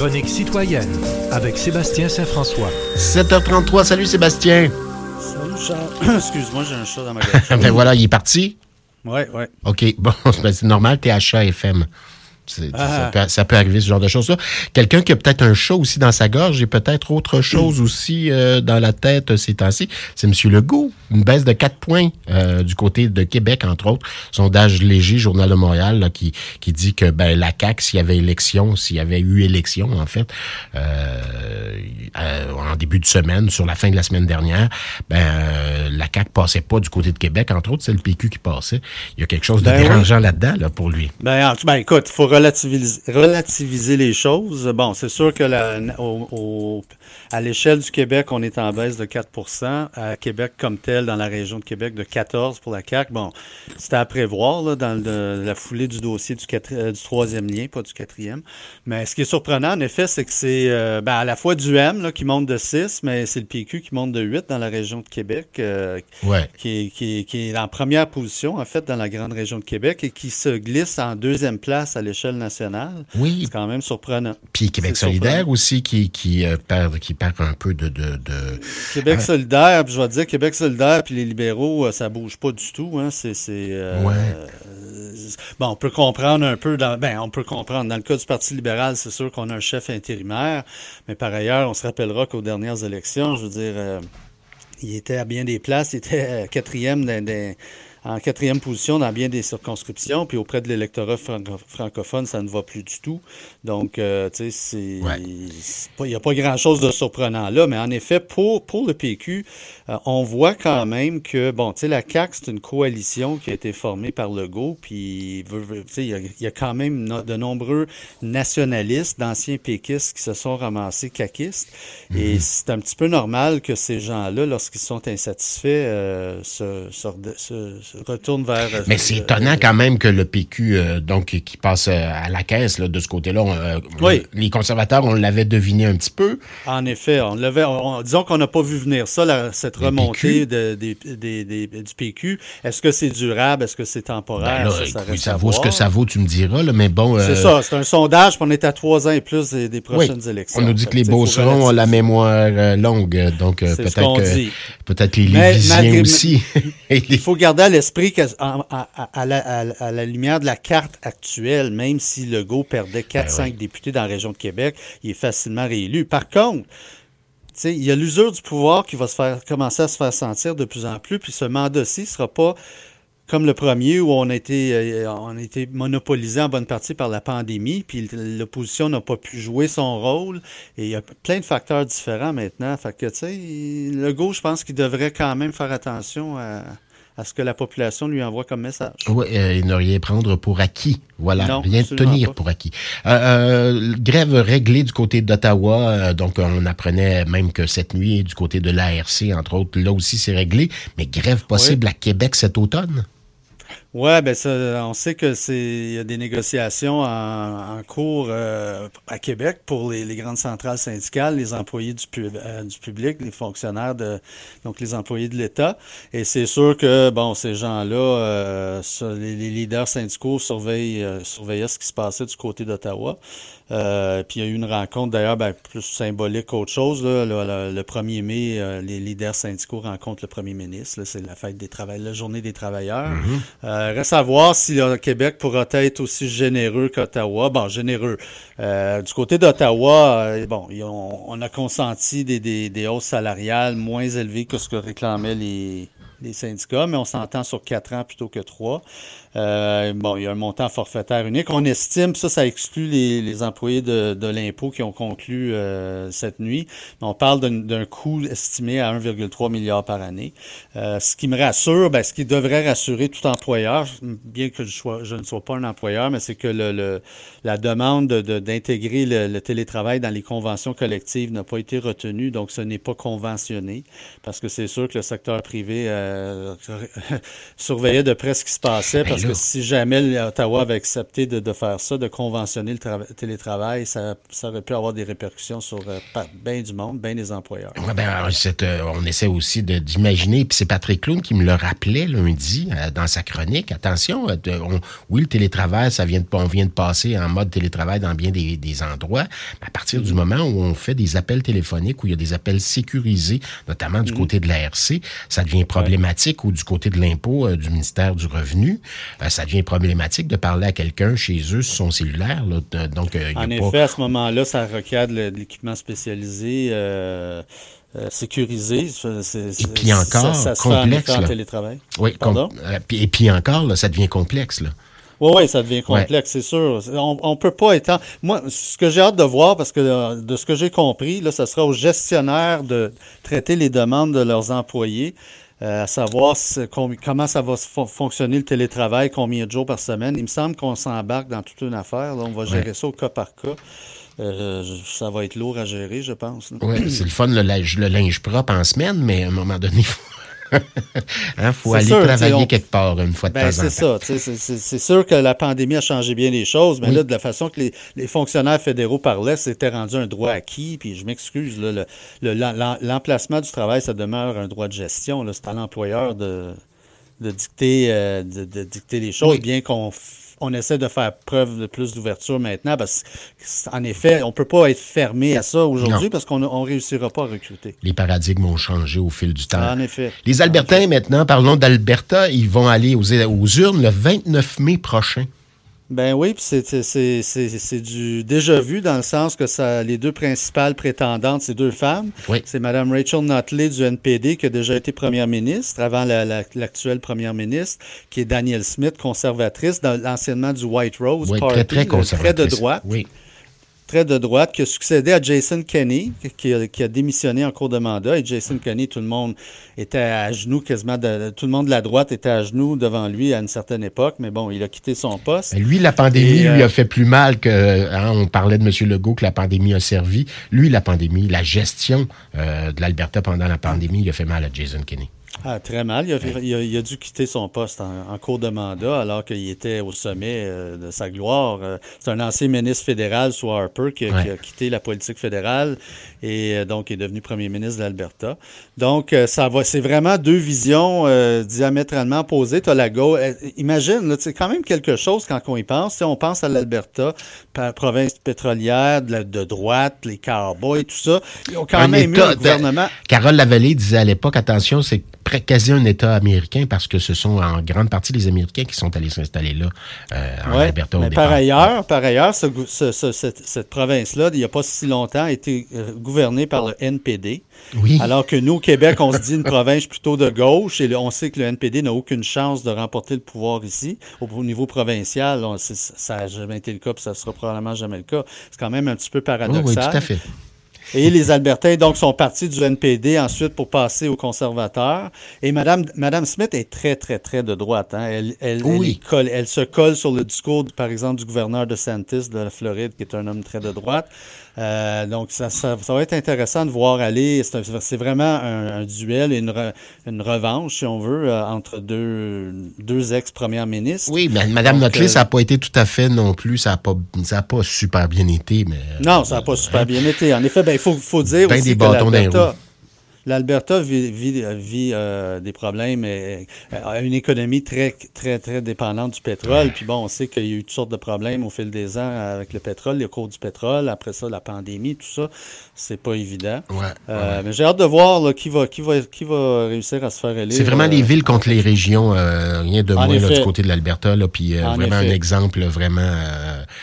chronique citoyenne avec Sébastien Saint-François. 7h33, salut Sébastien. Salut Charles. Excuse-moi, j'ai un chat dans ma gorge. ben voilà, il est parti. Ouais, ouais. OK, bon, c'est normal, t'es à chat FM. Ah. ça, peut, ça peut arriver, ce genre de choses-là. Quelqu'un qui a peut-être un chat aussi dans sa gorge et peut-être autre chose aussi euh, dans la tête euh, ces temps-ci, c'est M. Legault. Une baisse de 4 points euh, du côté de Québec, entre autres. Sondage léger, Journal de Montréal, là, qui, qui dit que ben, la CAQ, s'il y avait élection, s'il y avait eu élection, en fait, euh, en début de semaine, sur la fin de la semaine dernière, ben, la CAQ passait pas du côté de Québec, entre autres, c'est le PQ qui passait. Il y a quelque chose de Ben oui. dérangeant là-dedans, là, pour lui. Ben, ben, écoute, il faut relativiser, relativiser les choses. Bon, c'est sûr que la, au- au- à l'échelle du Québec, on est en baisse de 4% À Québec comme tel, dans la région de Québec, de 14% pour la CAQ. Bon, c'était à prévoir là, dans le- la foulée du dossier du, quatre- euh, du troisième lien, pas du quatrième. Mais ce qui est surprenant, en effet, c'est que c'est euh, ben, à la fois du M là, qui monte de 6, mais c'est le PQ qui monte de 8 dans la région de Québec. euh, Ouais. qui est, qui, est, qui est en première position, en fait, dans la grande région de Québec et qui se glisse en deuxième place à l'échelle nationale. Oui, C'est quand même surprenant. Puis Québec solidaire aussi qui, qui, euh, perd, qui perd un peu de... de, de- Québec solidaire, puis je vais te dire, Québec solidaire puis les libéraux, euh, ça bouge pas du tout. Hein. C'est, euh, Ouais. euh, bon, on peut comprendre un peu, dans, ben, on peut comprendre. Dans le cas du Parti libéral, c'est sûr qu'on a un chef intérimaire, mais par ailleurs, on se rappellera qu'aux dernières élections, je veux dire, il était à bien des places, il était quatrième dans- dans- en quatrième position dans bien des circonscriptions, puis auprès de l'électorat franco- francophone, ça ne va plus du tout. Donc, euh, tu sais, c'est, Ouais. il n'y a pas grand-chose de surprenant là, mais en effet, pour, pour le PQ, euh, on voit quand même que, bon, tu sais, la CAQ, c'est une coalition qui a été formée par Legault, puis, il y a, il y a quand même no- de nombreux nationalistes, d'anciens péquistes qui se sont ramassés caquistes, et Mhm. c'est un petit peu normal que ces gens-là, lorsqu'ils sont insatisfaits, euh, se, se- vers... euh, Mais c'est euh, étonnant quand même que le PQ, euh, donc, qui passe à la caisse là, de ce côté-là, Oui. les conservateurs, on l'avait deviné un petit peu. En effet, on l'avait. on- disons qu'on n'a pas vu venir ça, la- cette remontée de- des- des- des- du PQ. Est-ce que c'est durable? Est-ce que c'est temporaire? Ben là, Ça, ça reste ça vaut ce que ça vaut, tu me diras, là, mais bon... C'est ça, c'est un sondage, puis on est à trois ans et plus des, des oui, prochaines élections. on nous dit que les Beaucerons ont la mémoire longue, donc peut-être que dit. peut-être les Lévisiens aussi. Il faut garder à l'esprit qu'à à, à- à la, à- à la lumière de la carte actuelle, même si Legault perdait 4-5 Ben oui. députés dans la région de Québec, il est facilement réélu. Par contre, il y a l'usure du pouvoir qui va se faire commencer à se faire sentir de plus en plus, puis ce mandat-ci ne sera pas comme le premier où on a été, euh, on a été monopolisé en bonne partie par la pandémie, puis l'opposition n'a pas pu jouer son rôle. Et il y a plein de facteurs différents maintenant. Fait que, tu sais, Legault, je pense qu'il devrait quand même faire attention à, à ce que la population lui envoie comme message. Oui, euh, et ne rien prendre pour acquis. Voilà, Non, rien tenir pas. pour acquis. Euh, euh, grève réglée du côté d'Ottawa. donc, on apprenait même que cette nuit, du côté de l'ARC, entre autres, là aussi, c'est réglé. Mais grève possible à Québec cet automne? Ouais, ben ça, on sait que c'est il y a des négociations en, en cours euh, à Québec pour les, les grandes centrales syndicales, les employés du, pub- euh, du public, les fonctionnaires de donc les employés de l'État. Et c'est sûr que bon, ces gens-là, euh, les, les leaders syndicaux surveillent euh, surveillaient ce qui se passait du côté d'Ottawa. Euh, puis il y a eu une rencontre d'ailleurs ben, plus symbolique qu'autre chose. Là, le, le- le 1er mai, euh, les leaders syndicaux rencontrent le premier ministre. C'est la fête des travailleurs, la journée des travailleurs. Euh, reste à voir si le Québec pourra être aussi généreux qu'Ottawa. Bon, généreux. Euh, du côté d'Ottawa, euh, bon, on a consenti des, des, des hausses salariales moins élevées que ce que réclamaient les, les syndicats, mais on s'entend sur quatre ans plutôt que trois. Euh, bon, il y a un montant forfaitaire unique. On estime, ça, ça exclut les, les employés de, de l'impôt qui ont conclu euh, cette nuit. On parle d'un coût estimé à 1,3 milliard par année. Euh, ce qui me rassure, ben, ce qui devrait rassurer tout employeur, bien que je, sois, je ne sois pas un employeur, mais c'est que le, le- la demande de- de- d'intégrer le, le télétravail dans les conventions collectives n'a pas été retenue, donc ce n'est pas conventionné, parce que c'est sûr que le secteur privé euh, surveillait de près ce qui se passait. Ben Parce que si jamais Ottawa avait accepté de, faire ça, de conventionner le télétravail, ça, aurait pu avoir des répercussions sur euh, bien du monde, bien des employeurs. ben, euh, on essaie aussi d'imaginer, puis c'est Patrick Clown qui me le rappelait lundi dans sa chronique. Attention, oui, le télétravail, ça vient de, on vient de passer en mode télétravail dans bien des, endroits. Mais à partir du mm-hmm. moment où on fait des appels téléphoniques, où il y a des appels sécurisés, notamment du mm-hmm. côté de la RC, ça devient problématique, ou du côté de l'impôt du ministère du Revenu, ça devient problématique de parler à quelqu'un chez eux sur son cellulaire. donc, euh, en effet, à ce moment-là, ça requiert de l'équipement spécialisé. Euh, euh, sécurisé. et puis encore, ça, complexe. En télétravail. Oui, et puis encore, ça devient complexe. Là. Oui, oui, ça devient complexe, c'est sûr. On ne peut pas être... Moi, ce que j'ai hâte de voir, parce que de ce que j'ai compris, là, ça sera aux gestionnaires de traiter les demandes de leurs employés. Euh, à savoir comment ça va fonctionner le télétravail, combien de jours par semaine. Il me semble qu'on s'embarque dans toute une affaire. on va gérer ça au cas par cas. Euh, ça va être lourd à gérer, je pense. Oui, c'est le fun, le linge, le linge propre en semaine, mais à un moment donné, il faut il hein, faut aller travailler quelque part une fois de ben, temps en temps. C'est ça. C'est sûr que la pandémie a changé bien les choses, mais là, de la façon que les, fonctionnaires fédéraux parlaient, c'était rendu un droit acquis. Puis je m'excuse, l'emplacement du travail, ça demeure un droit de gestion. C'est à l'employeur de, de, dicter, euh, de, dicter les choses, bien qu'on on essaie de faire preuve de plus d'ouverture maintenant parce qu'en effet, on ne peut pas être fermé à ça aujourd'hui parce qu'on ne réussira pas à recruter. Les paradigmes ont changé au fil du temps. En effet. Les Albertains, maintenant, parlons d'Alberta, ils vont aller aux, aux urnes le 29 mai prochain. Ben oui, c'est du déjà vu dans le sens que ça, les deux principales prétendantes, c'est deux femmes. C'est Mme Rachel Notley du NPD qui a déjà été première ministre avant l'actuelle première ministre, qui est Danielle Smith, conservatrice, l'anciennement du White Rose Party, très, très, de droite. Oui très de droite, qui a succédé à Jason Kenney, qui a, démissionné en cours de mandat. Et Jason Kenney, tout le monde était à genoux, quasiment, tout le monde de la droite était à genoux devant lui à une certaine époque. Mais bon, il a quitté son poste. lui, la pandémie lui a euh, fait plus mal que. Hein, on parlait de M. Legault que la pandémie a servi. Lui, la pandémie, la gestion euh, de l'Alberta pendant la pandémie, il a fait mal à Jason Kenney. Ah, très mal. Il a, dû quitter son poste en, cours de mandat alors qu'il était au sommet euh, de sa gloire. Euh, c'est un ancien ministre fédéral, soit Harper, qui, a quitté la politique fédérale et euh, donc est devenu premier ministre de l'Alberta. Donc, ça va, c'est vraiment deux visions diamétralement opposées. Tu la gauche. imagine, c'est quand même quelque chose quand on y pense. on pense à l'Alberta, province pétrolière, de, droite, les cowboys, tout ça. Ils ont quand même eu un gouvernement. Carole Lavallée disait à l'époque, attention, c'est quasi un État américain parce que ce sont en grande partie les Américains qui sont allés s'installer là, euh, en Alberta. mais par ailleurs, par ailleurs, cette, province-là, il n'y a pas si longtemps, a été euh, gouvernée par le NPD. Oui. Alors que nous, au Québec, on se dit une province plutôt de gauche et on sait que le NPD n'a aucune chance de remporter le pouvoir ici. Au, niveau provincial, ça n'a jamais été le cas, puis ça ne sera probablement jamais le cas. C'est quand même un petit peu paradoxal. oui, tout à fait. Et les Albertains, donc, sont partis du NPD ensuite pour passer aux conservateurs. Et Mme, Madame Smith est très, très, très de droite. Hein. Elle, elle, elle, se colle sur le discours, par exemple, du gouverneur de Santis de la Floride, qui est un homme très de droite. Euh, donc, ça, ça, va être intéressant de voir aller. C'est vraiment un, duel et une, une, revanche, si on veut, euh, entre deux, deux ex-premières ministres. Oui, mais Mme Notley, euh, ça n'a pas été tout à fait non plus. Ça n'a pas, pas super bien été. Mais, non, ça n'a pas super bien été. En effet, ben, il faut, faut dire ben aussi des que L'Alberta vit, vit, euh, des problèmes, et, a une économie très, très, très dépendante du pétrole. Puis bon, on sait qu'il y a eu toutes sortes de problèmes au fil des ans avec le pétrole, les cours du pétrole, après ça, la pandémie, tout ça. C'est pas évident. Euh, mais j'ai hâte de voir qui, va, qui, va, qui va réussir à se faire élire. C'est vraiment les villes contre les régions, euh, rien de moins du côté de l'Alberta. Puis vraiment un exemple vraiment.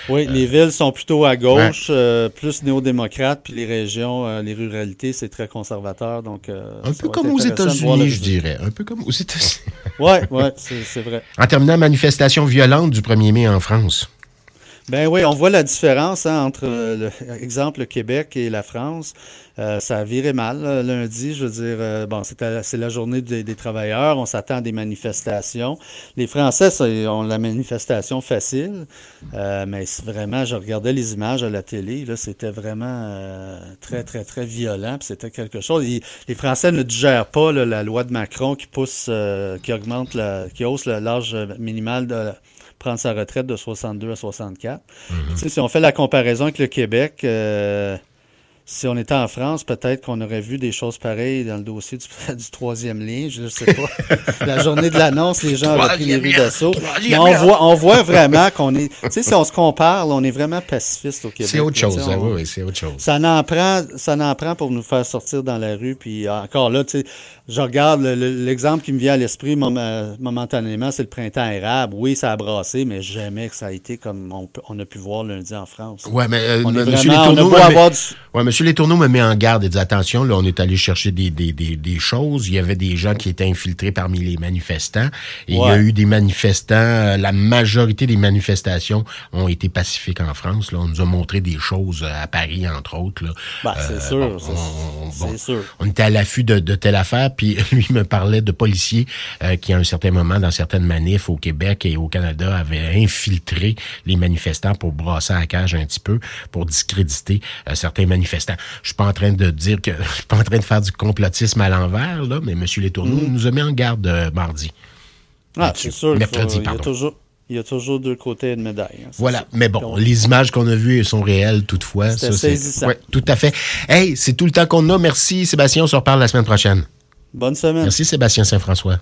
Oui, les villes sont plutôt à gauche, plus néo-démocrates, puis les régions, les ruralités, c'est très conservateur. Euh, un peu comme aux États-Unis, je dirais. Un peu comme aux États-Unis. oui, ouais, c'est vrai. En terminant, manifestation violente du 1er mai en France. Ben oui, on voit la différence hein, entre, euh, le, le Québec et la France. Euh, ça a viré mal lundi. Je veux dire, euh, bon, c'est la journée des, travailleurs. On s'attend à des manifestations. Les Français ont la manifestation facile, euh, mais vraiment, je regardais les images à la télé. Là, c'était vraiment très, très, très violent. C'était quelque chose. les Français ne digèrent pas la loi de Macron qui pousse, qui augmente, la, qui hausse l'âge minimal de prendre sa retraite de 62 à 64. Mm-hmm. Si on fait la comparaison avec le Québec, si on était en France, peut-être qu'on aurait vu des choses pareilles dans le dossier du, troisième lien. Je ne sais pas. la journée de l'annonce, les gens ont pris les rues d'assaut. Mais on voit, on voit vraiment qu'on est. Tu sais, si on se compare, on est vraiment pacifiste au Québec. C'est autre chose, hein, oui, c'est autre chose. Ça n'en prend, ça n'en prend pour nous faire sortir dans la rue. Puis encore là, tu sais, je regarde l'exemple qui me vient à l'esprit momentanément, c'est le printemps érable. Oui, ça a brassé, mais jamais que ça a été comme on, a pu voir lundi en France. Oui, mais euh, on avoir du... ouais, M. Letourneau me met en garde et dit attention, là, on est allé chercher des, des, des, choses. Il y avait des gens qui étaient infiltrés parmi les manifestants. Et il y a eu des manifestants. Euh, la majorité des manifestations ont été pacifiques en France. Là. On nous a montré des choses euh, à Paris, entre autres. Là. Ben, c'est sûr. c'est sûr. On était à l'affût de, de telle affaire puis lui me parlait de policiers euh, qui, à un certain moment, dans certaines manifs au Québec et au Canada, avaient infiltré les manifestants pour brasser à la cage un petit peu, pour discréditer euh, certains manifestants. Je suis pas en train de dire que je suis pas en train de faire du complotisme à l'envers, là, mais M. Letourneau mm. nous a mis en garde euh, mardi. Ah, c'est sûr. Mercredi, pardon. Il y a toujours... Il y a toujours deux côtés de médaille. Hein, voilà. Mais bon, les images qu'on a vues sont réelles toutefois. C'est saisissant. Ouais, tout à fait. Hey, c'est tout le temps qu'on a. Merci Sébastien. On se reparle la semaine prochaine. Bonne semaine. Merci Sébastien Saint-François.